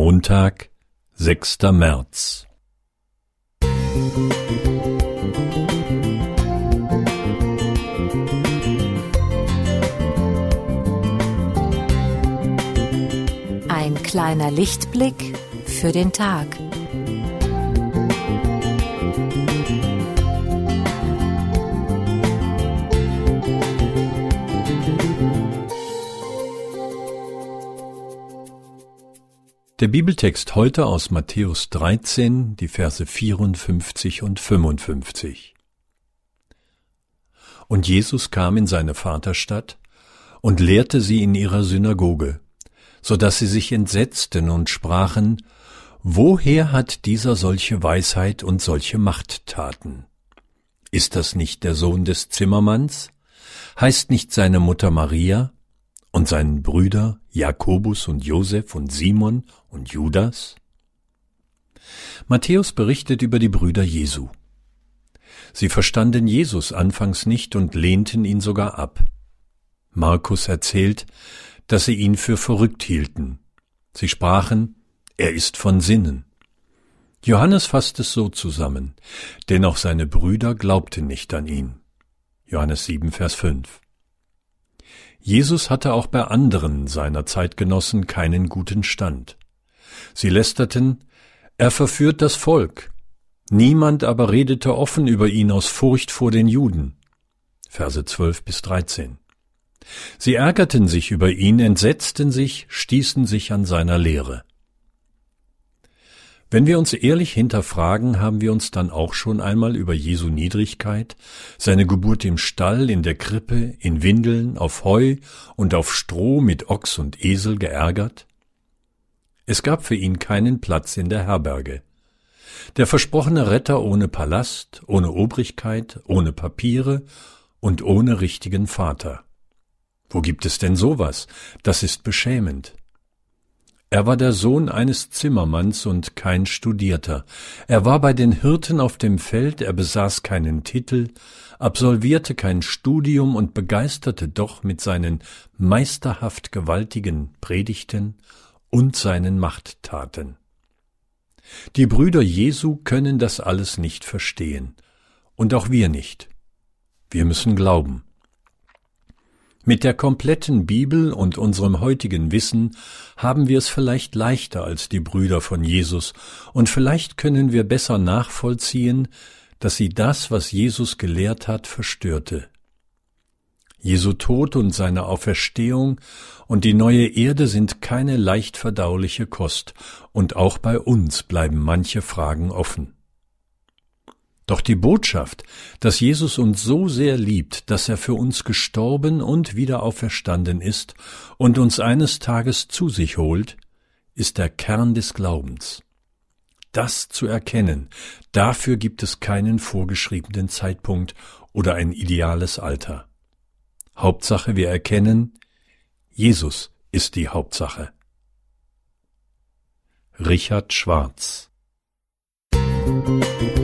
Montag, sechster März. Ein kleiner Lichtblick für den Tag. Der Bibeltext heute aus Matthäus 13, die Verse 54 und 55. Und Jesus kam in seine Vaterstadt und lehrte sie in ihrer Synagoge, so dass sie sich entsetzten und sprachen, Woher hat dieser solche Weisheit und solche Machttaten? Ist das nicht der Sohn des Zimmermanns? Heißt nicht seine Mutter Maria und seinen Brüder Jakobus und Josef und Simon und Judas? Matthäus berichtet über die Brüder Jesu. Sie verstanden Jesus anfangs nicht und lehnten ihn sogar ab. Markus erzählt, dass sie ihn für verrückt hielten. Sie sprachen, er ist von Sinnen. Johannes fasst es so zusammen, denn auch seine Brüder glaubten nicht an ihn. Johannes 7, Vers 5. Jesus hatte auch bei anderen seiner Zeitgenossen keinen guten Stand. Sie lästerten, er verführt das Volk. Niemand aber redete offen über ihn aus Furcht vor den Juden. Verse 12 bis 13. Sie ärgerten sich über ihn, entsetzten sich, stießen sich an seiner Lehre. Wenn wir uns ehrlich hinterfragen, haben wir uns dann auch schon einmal über Jesu Niedrigkeit, seine Geburt im Stall, in der Krippe, in Windeln, auf Heu und auf Stroh mit Ochs und Esel geärgert? Es gab für ihn keinen Platz in der Herberge. Der versprochene Retter ohne Palast, ohne Obrigkeit, ohne Papiere und ohne richtigen Vater. Wo gibt es denn sowas? Das ist beschämend. Er war der Sohn eines Zimmermanns und kein Studierter. Er war bei den Hirten auf dem Feld, er besaß keinen Titel, absolvierte kein Studium und begeisterte doch mit seinen meisterhaft gewaltigen Predigten und seinen Machttaten. Die Brüder Jesu können das alles nicht verstehen, und auch wir nicht. Wir müssen glauben. Mit der kompletten Bibel und unserem heutigen Wissen haben wir es vielleicht leichter als die Brüder von Jesus, und vielleicht können wir besser nachvollziehen, dass sie das, was Jesus gelehrt hat, verstörte. Jesu Tod und seine Auferstehung und die neue Erde sind keine leicht verdauliche Kost, und auch bei uns bleiben manche Fragen offen. Doch die Botschaft, dass Jesus uns so sehr liebt, dass er für uns gestorben und wieder auferstanden ist und uns eines Tages zu sich holt, ist der Kern des Glaubens. Das zu erkennen, dafür gibt es keinen vorgeschriebenen Zeitpunkt oder ein ideales Alter. Hauptsache wir erkennen, Jesus ist die Hauptsache. Richard Schwarz Musik